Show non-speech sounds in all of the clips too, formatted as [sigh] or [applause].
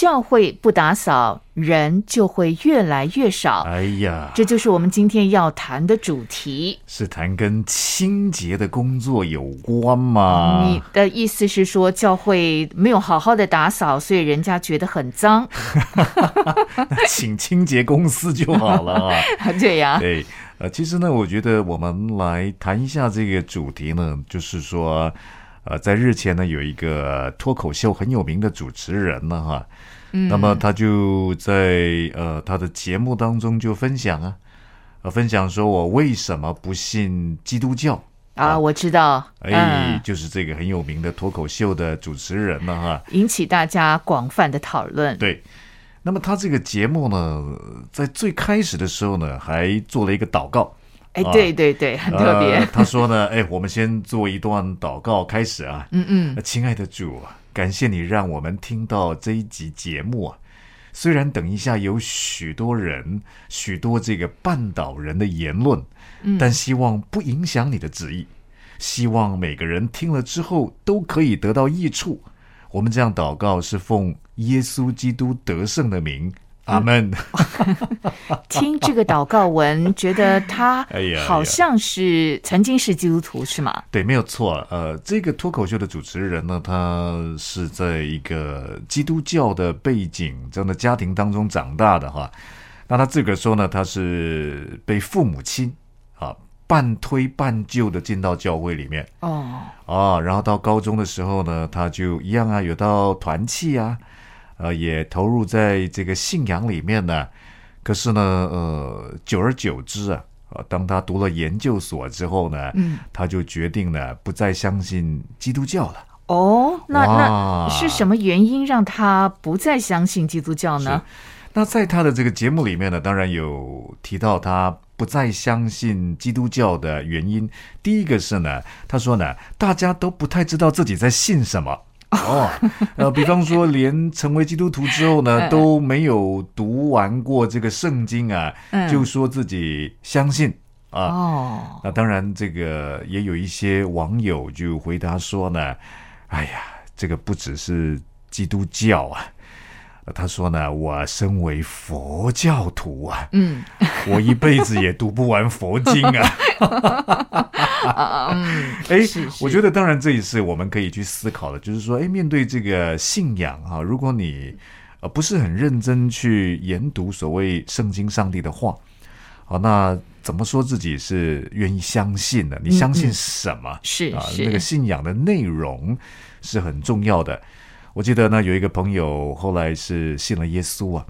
教会不打扫，人就会越来越少。哎呀，这就是我们今天要谈的主题。是谈跟清洁的工作有关吗？你的意思是说，教会没有好好的打扫，所以人家觉得很脏？那 [laughs] 请清洁公司就好了啊。[laughs] 对呀，对，呃，其实呢，我觉得我们来谈一下这个主题呢，就是说，呃，在日前呢，有一个脱口秀很有名的主持人呢，哈。那么他就在呃他的节目当中就分享啊，呃分享说我为什么不信基督教啊？我知道，哎，就是这个很有名的脱口秀的主持人呢哈，引起大家广泛的讨论。对，那么他这个节目呢，在最开始的时候呢，还做了一个祷告。哎，对对对，很特别。[laughs] 他说呢，哎，我们先做一段祷告开始啊。嗯嗯，亲爱的主啊。感谢你让我们听到这一集节目啊！虽然等一下有许多人、许多这个半岛人的言论，但希望不影响你的旨意。希望每个人听了之后都可以得到益处。我们这样祷告是奉耶稣基督得胜的名。阿门。[laughs] 听这个祷告文，觉得他好像是曾经是基督徒，是吗？对，没有错。呃，这个脱口秀的主持人呢，他是在一个基督教的背景这样的家庭当中长大的哈。那他自个说呢，他是被父母亲啊半推半就的进到教会里面哦啊，然后到高中的时候呢，他就一样啊，有到团契啊。呃，也投入在这个信仰里面呢。可是呢，呃，久而久之啊，呃，当他读了研究所之后呢，嗯，他就决定呢，不再相信基督教了。哦，那那是什么原因让他不再相信基督教呢？那在他的这个节目里面呢，当然有提到他不再相信基督教的原因。第一个是呢，他说呢，大家都不太知道自己在信什么。哦，呃，比方说，连成为基督徒之后呢，[laughs] 都没有读完过这个圣经啊，就说自己相信啊。哦，那当然，这个也有一些网友就回答说呢，哎呀，这个不只是基督教啊。他说呢，我身为佛教徒啊，嗯，我一辈子也读不完佛经啊。[laughs] [laughs] 哎，我觉得当然这也是我们可以去思考的，就是说，哎，面对这个信仰啊，如果你呃不是很认真去研读所谓圣经上帝的话，好，那怎么说自己是愿意相信的？你相信什么？是啊，那个信仰的内容是很重要的。我记得呢，有一个朋友后来是信了耶稣啊，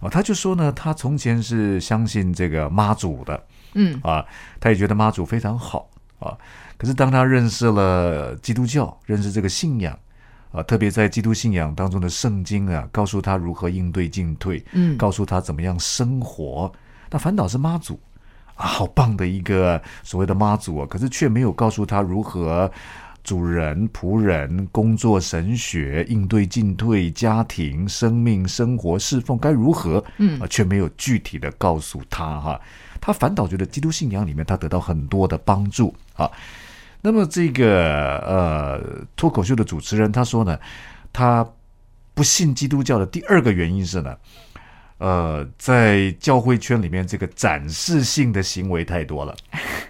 啊，他就说呢，他从前是相信这个妈祖的，嗯啊，他也觉得妈祖非常好啊。可是当他认识了基督教，认识这个信仰啊，特别在基督信仰当中的圣经啊，告诉他如何应对进退，嗯，告诉他怎么样生活，那反倒是妈祖啊，好棒的一个所谓的妈祖啊，可是却没有告诉他如何。主人、仆人、工作、神学、应对进退、家庭、生命、生活、侍奉该如何？嗯，啊，却没有具体的告诉他哈。他反倒觉得基督信仰里面他得到很多的帮助啊。那么这个呃脱口秀的主持人他说呢，他不信基督教的第二个原因是呢。呃，在教会圈里面，这个展示性的行为太多了。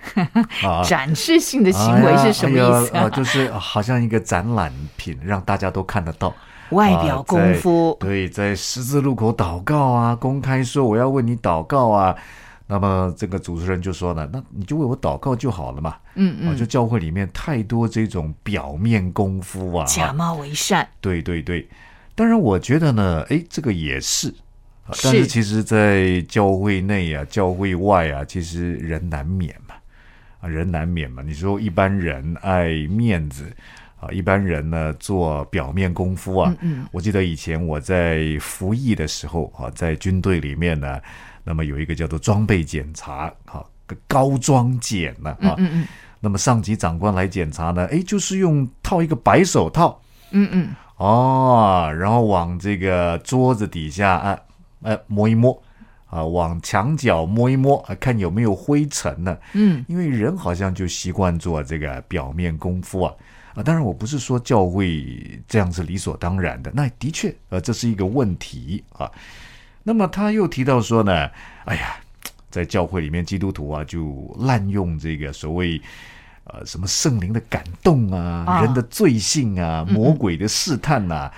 [laughs] 啊，展示性的行为是什么意思？啊，就是好像一个展览品，让大家都看得到外表功夫。对，在十字路口祷告啊，公开说我要为你祷告啊。那么这个主持人就说呢，那你就为我祷告就好了嘛。嗯嗯，就教会里面太多这种表面功夫啊，假冒为善。对对对，当然我觉得呢，哎，这个也是。但是其实，在教会内啊，教会外啊，其实人难免嘛，啊，人难免嘛。你说一般人爱面子啊，一般人呢做表面功夫啊。嗯嗯。我记得以前我在服役的时候啊，在军队里面呢，那么有一个叫做装备检查，哈，高装检呢，啊，嗯嗯。那么上级长官来检查呢，哎，就是用套一个白手套。嗯嗯。哦，然后往这个桌子底下啊，呃，摸一摸啊，往墙角摸一摸啊，看有没有灰尘呢？嗯，因为人好像就习惯做这个表面功夫啊啊，当然我不是说教会这样是理所当然的，那的确呃这是一个问题啊。那么他又提到说呢，哎呀，在教会里面基督徒啊就滥用这个所谓。呃，什么圣灵的感动啊，人的罪性啊，魔鬼的试探呐，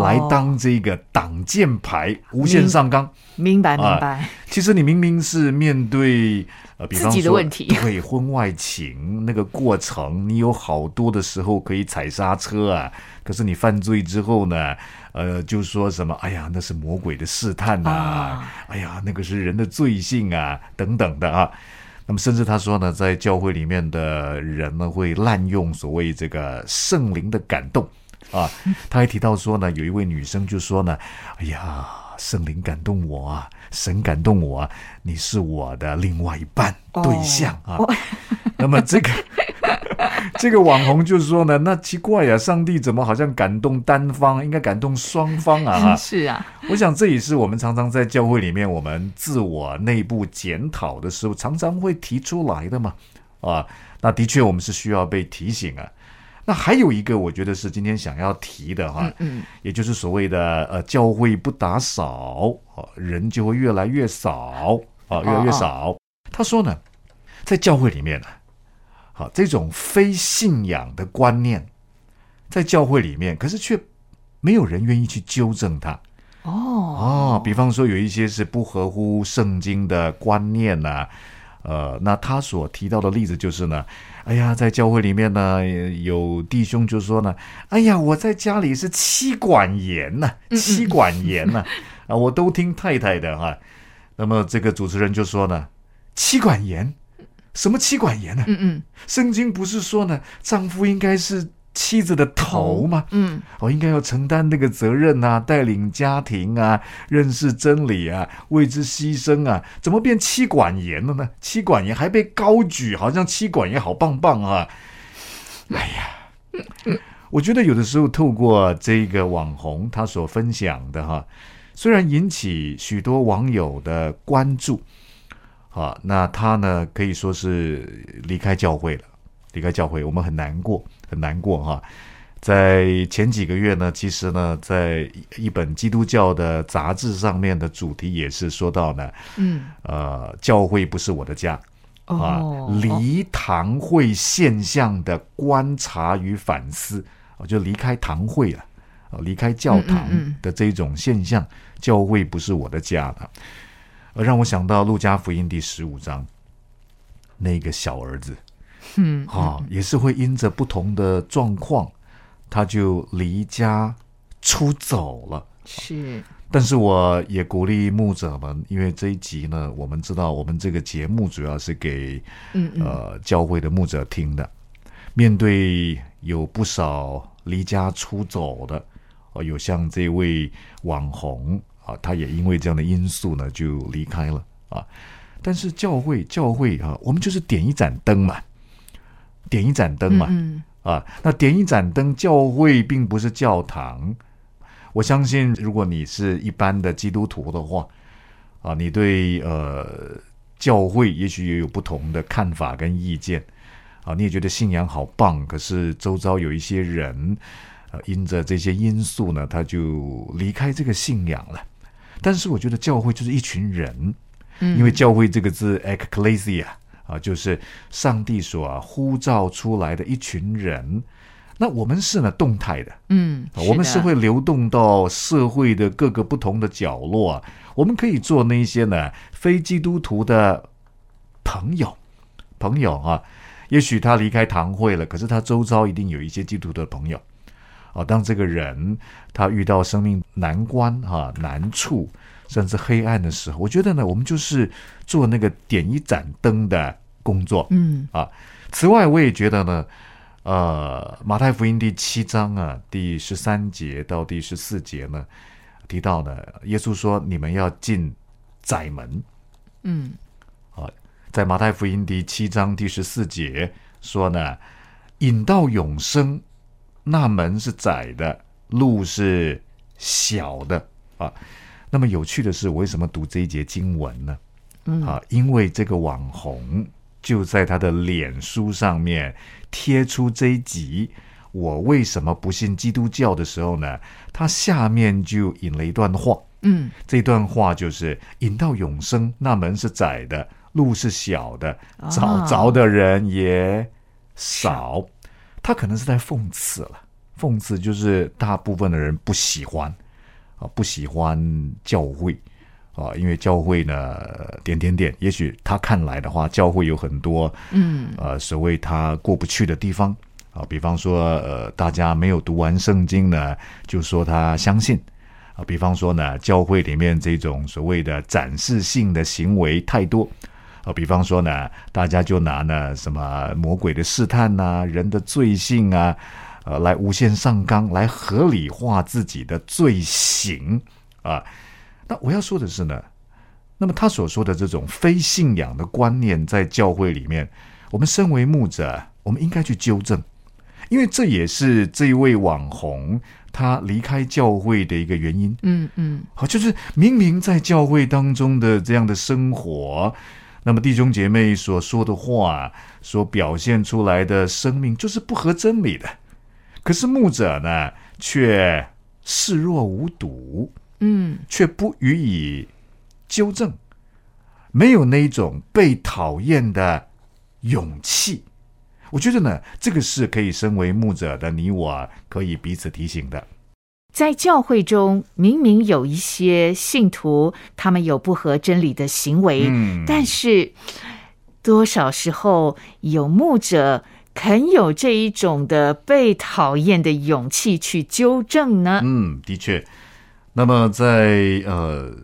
来当这个挡箭牌，无限上纲。明白，明白。其实你明明是面对呃，比方说 [laughs] 对婚外情那个过程，你有好多的时候可以踩刹车啊。可是你犯罪之后呢，呃，就说什么？哎呀，那是魔鬼的试探呐！哎呀，那个是人的罪性啊，等等的啊。那么，甚至他说呢，在教会里面的人呢，会滥用所谓这个圣灵的感动啊。[laughs] 他还提到说呢，有一位女生就说呢：“哎呀，圣灵感动我啊，神感动我，啊，你是我的另外一半对象啊。”那么这个。[laughs] [laughs] 这个网红就是说呢，那奇怪呀，上帝怎么好像感动单方，应该感动双方啊？[laughs] 是啊，我想这也是我们常常在教会里面，我们自我内部检讨的时候，常常会提出来的嘛。啊，那的确我们是需要被提醒啊。那还有一个，我觉得是今天想要提的哈，嗯，也就是所谓的呃，教会不打扫，人就会越来越少啊，越来越少。他说呢，在教会里面呢。好，这种非信仰的观念，在教会里面，可是却没有人愿意去纠正它。哦哦，比方说有一些是不合乎圣经的观念呐，呃，那他所提到的例子就是呢，哎呀，在教会里面呢，有弟兄就说呢，哎呀，我在家里是妻管严呐，妻管严呐，啊，我都听太太的哈。那么这个主持人就说呢，妻管严。什么妻管严呢？嗯嗯，圣经不是说呢，丈夫应该是妻子的头吗？嗯，我应该要承担那个责任啊，带领家庭啊，认识真理啊，为之牺牲啊，怎么变妻管严了呢？妻管严还被高举，好像妻管严好棒棒啊！哎呀，我觉得有的时候透过这个网红他所分享的哈，虽然引起许多网友的关注。啊，那他呢可以说是离开教会了，离开教会，我们很难过，很难过哈。在前几个月呢，其实呢，在一本基督教的杂志上面的主题也是说到呢，嗯，呃，教会不是我的家啊，离堂会现象的观察与反思，我就离开堂会了，啊，离开教堂的这种现象，教会不是我的家了。而让我想到《路加福音》第十五章，那个小儿子，嗯，啊，也是会因着不同的状况，他就离家出走了。是，但是我也鼓励牧者们，因为这一集呢，我们知道我们这个节目主要是给呃教会的牧者听的，面对有不少离家出走的，哦，有像这位网红。啊，他也因为这样的因素呢，就离开了啊。但是教会，教会啊，我们就是点一盏灯嘛，点一盏灯嘛，啊，那点一盏灯，教会并不是教堂。我相信，如果你是一般的基督徒的话，啊，你对呃教会也许也有不同的看法跟意见啊，你也觉得信仰好棒，可是周遭有一些人，呃，因着这些因素呢，他就离开这个信仰了。但是我觉得教会就是一群人，因为教会这个字 “ecclesia” 啊，就是上帝所啊呼召出来的一群人。那我们是呢动态的，嗯，我们是会流动到社会的各个不同的角落。我们可以做那些呢非基督徒的朋友，朋友啊，也许他离开堂会了，可是他周遭一定有一些基督徒的朋友。啊，当这个人他遇到生命难关、哈难处，甚至黑暗的时候，我觉得呢，我们就是做那个点一盏灯的工作。嗯，啊，此外，我也觉得呢，呃，马太福音第七章啊，第十三节到第十四节呢，提到呢，耶稣说：“你们要进窄门。”嗯，啊，在马太福音第七章第十四节说呢，引到永生。那门是窄的，路是小的啊。那么有趣的是，我为什么读这一节经文呢？嗯啊，因为这个网红就在他的脸书上面贴出这一集。我为什么不信基督教的时候呢？他下面就引了一段话，嗯，这段话就是引到永生，那门是窄的，路是小的，找着的人也少。他可能是在讽刺了，讽刺就是大部分的人不喜欢啊，不喜欢教会啊，因为教会呢，点点点，也许他看来的话，教会有很多嗯，呃，所谓他过不去的地方。啊，比方说，呃，大家没有读完圣经呢，就说他相信啊。比方说呢，教会里面这种所谓的展示性的行为太多啊。比方说呢，大家就拿呢什么魔鬼的试探呐、人的罪性啊，呃，来无限上纲，来合理化自己的罪行啊。那我要说的是呢，那么他所说的这种非信仰的观念，在教会里面，我们身为牧者，我们应该去纠正。因为这也是这一位网红他离开教会的一个原因。嗯嗯，好，就是明明在教会当中的这样的生活，那么弟兄姐妹所说的话，所表现出来的生命，就是不合真理的。可是牧者呢，却视若无睹，嗯，却不予以纠正，没有那一种被讨厌的勇气。我觉得呢，这个是可以身为牧者的你我可以彼此提醒的。在教会中，明明有一些信徒，他们有不合真理的行为，嗯但是多少时候有牧者肯有这一种的被讨厌的勇气去纠正呢？嗯，的确。那么在呃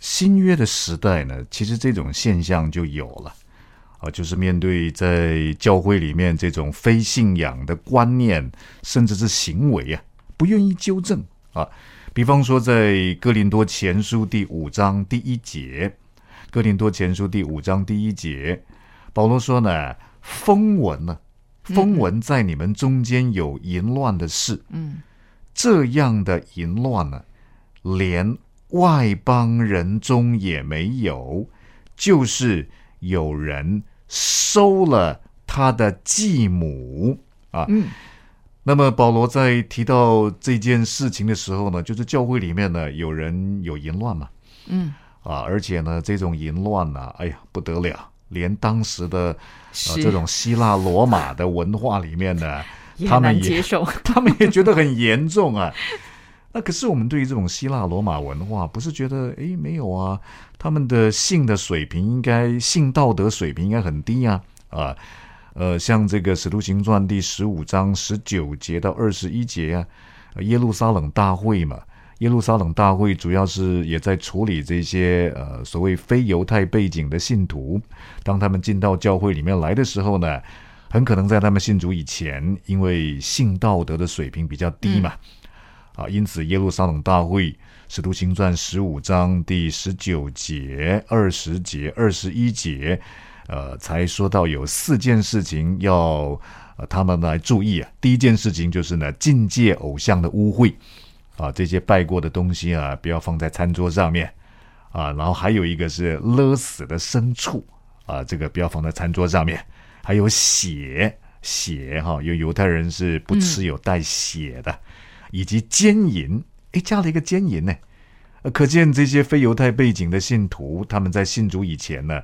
新约的时代呢，其实这种现象就有了啊，就是面对在教会里面这种非信仰的观念，甚至是行为啊，不愿意纠正啊。比方说，在哥林多前书第五章第一节，哥林多前书第五章第一节，保罗说呢，风闻呢、风闻在你们中间有淫乱的事，嗯，这样的淫乱呢，连外邦人中也没有，就是有人收了他的继母啊。嗯那么保罗在提到这件事情的时候呢，就是教会里面呢有人有淫乱嘛，嗯，啊，而且呢这种淫乱呢，哎呀不得了，连当时的呃这种希腊罗马的文化里面呢，[laughs] 他们也难接受。[laughs] 他们也觉得很严重啊。那可是我们对于这种希腊罗马文化，不是觉得诶没有啊？他们的性的水平应该性道德水平应该很低啊啊呃，像这个《使徒行传》第十五章十九节到二十一节啊，呃耶路撒冷大会嘛，耶路撒冷大会主要是也在处理这些呃所谓非犹太背景的信徒，当他们进到教会里面来的时候呢，很可能在他们信主以前，因为性道德的水平比较低嘛，啊，因此耶路撒冷大会使徒行传十五章第十九节、二十节、二十一节，呃，才说到有四件事情要他们来注意啊。第一件事情就是呢，禁戒偶像的污秽啊，这些拜过的东西啊，不要放在餐桌上面啊。然后还有一个是勒死的牲畜啊，这个不要放在餐桌上面。还有血血哈，有犹太人是不吃有带血的，以及奸淫，诶，加了一个奸淫呢。可见这些非犹太背景的信徒，他们在信主以前呢，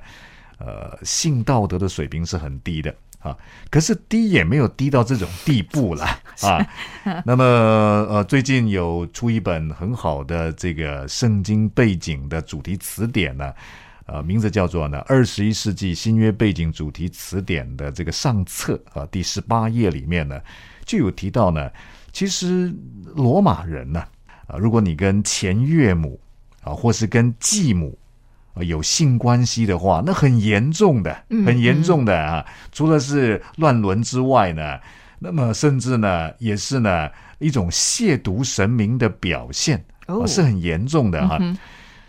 呃，性道德的水平是很低的啊。可是低也没有低到这种地步了 [laughs] 啊。那么呃，最近有出一本很好的这个圣经背景的主题词典呢。呃，名字叫做呢《二十一世纪新约背景主题词典》的这个上册啊，第十八页里面呢，就有提到呢，其实罗马人呢，啊，如果你跟前岳母啊，或是跟继母啊有性关系的话，那很严重的，很严重的啊。除了是乱伦之外呢，那么甚至呢，也是呢一种亵渎神明的表现，是很严重的哈、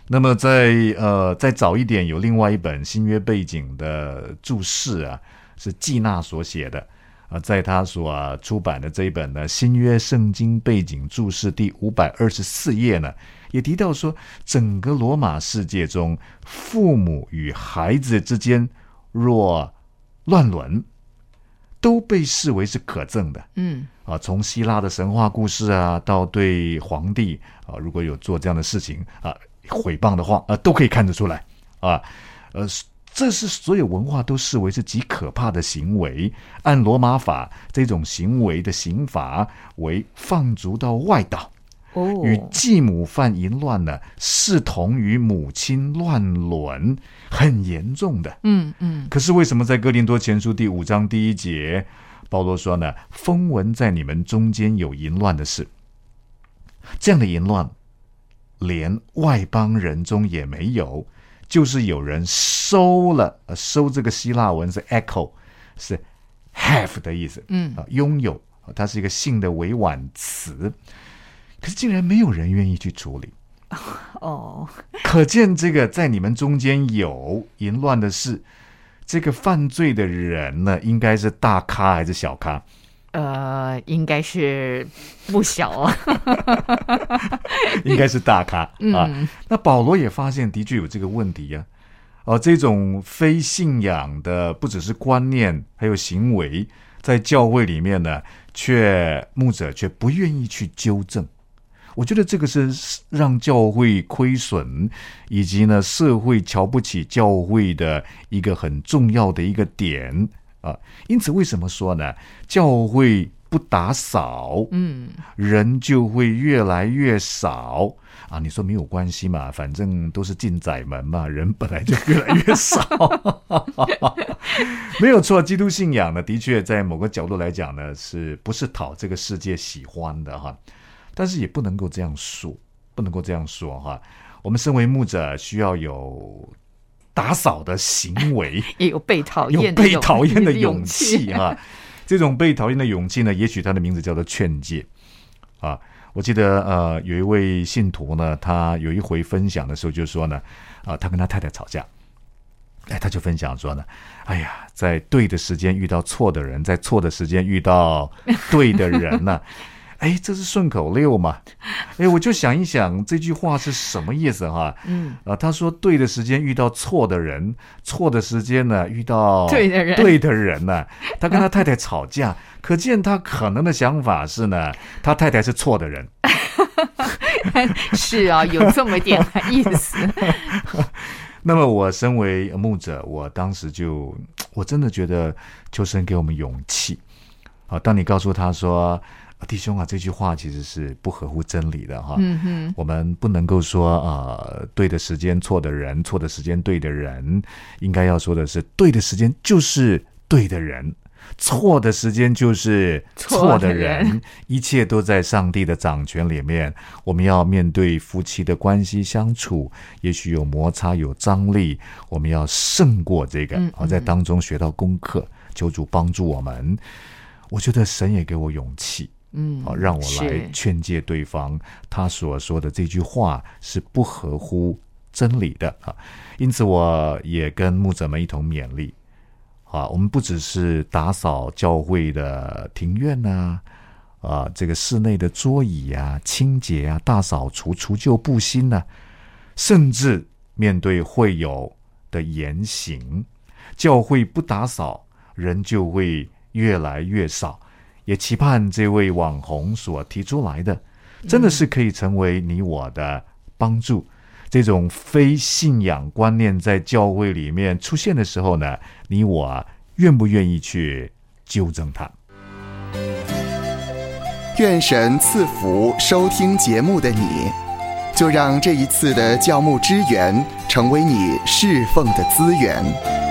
那么在呃再早一点，有另外一本新约背景的注释啊，是季纳所写的啊，在他所、啊、出版的这一本呢《新约圣经背景注释》第五百二十四页呢，也提到说，整个罗马世界中，父母与孩子之间若乱伦，都被视为是可憎的。嗯啊，从希腊的神话故事啊，到对皇帝啊，如果有做这样的事情啊，诽谤的话啊，都可以看得出来啊，呃，这是所有文化都视为是极可怕的行为。按罗马法，这种行为的刑罚为放逐到外岛，哦，与继母犯淫乱呢，视同于母亲乱伦，很严重的。嗯嗯可是为什么在哥林多前书第五章第一节，保罗说呢？风闻在你们中间有淫乱的事，这样的淫乱，连外邦人中也没有，就是有人收了，呃，收这个希腊文是 echo，是 have 的意思，嗯啊，拥有，啊它是一个性的委婉词，可是竟然没有人愿意去处理。[laughs] 哦，可见这个在你们中间有淫乱的事，这个犯罪的人呢，应该是大咖还是小咖？呃，应该是不小啊。[laughs] 应该是大咖啊。嗯那保罗也发现的确有这个问题呀、哦、这种非信仰的不只是观念，还有行为，在教会里面呢，却牧者却不愿意去纠正。我觉得这个是让教会亏损，以及呢社会瞧不起教会的一个很重要的一个点啊。因此，为什么说呢？教会不打扫，嗯，人就会越来越少啊！你说没有关系嘛，反正都是进窄门嘛，人本来就越来越少，[laughs] 没有错。基督信仰呢，的确在某个角度来讲呢，是不是讨这个世界喜欢的哈？但是也不能够这样说，不能够这样说哈。我们身为牧者，需要有打扫的行为，[laughs] 也有被讨厌被讨厌的勇勇气啊！[laughs] 这种被讨厌的勇气呢，也许它的名字叫做劝诫啊。我记得呃，有一位信徒呢，他有一回分享的时候就说呢，啊，他跟他太太吵架，哎，他就分享说呢，哎呀，在对的时间遇到错的人，在错的时间遇到对的人呢、哎，这是顺口溜嘛？哎，我就想一想这句话是什么意思哈？嗯，啊，他说对的时间遇到错的人，错的时间呢遇到 [laughs] 对的人对的人呢、他跟他太太吵架，可见他可能的想法是呢，他太太是错的人。[laughs] 是啊，有这么点意思。[laughs] 那么我身为牧者，我当时就我真的觉得求神给我们勇气啊！当你告诉他说：“弟兄啊，这句话其实是不合乎真理的哈。”嗯哼，我们不能够说呃，对的时间错的人，错的时间对的人，应该要说的是，对的时间就是对的人，错的时间就是错的人，的 [laughs] 人一切都在上帝的掌权里面。我们要面对夫妻的关系相处，也许有摩擦有张力，我们要胜过这个，嗯好在当中学到功课，求主帮助我们。我觉得神也给我勇气，嗯，好，让我来劝诫对方，他所说的这句话是不合乎真理的啊。因此，我也跟牧者们一同勉励啊，我们不只是打扫教会的庭院呐、啊，这个室内的桌椅啊、清洁啊、大扫除、除旧布新呐、甚至面对会友的言行，教会不打扫，人就会越来越少。也期盼这位网红所提出来的，真的是可以成为你我的帮助。这种非信仰观念在教会里面出现的时候呢，你我啊愿不愿意去纠正它？愿神赐福收听节目的你，就让这一次的教牧支援成为你侍奉的资源。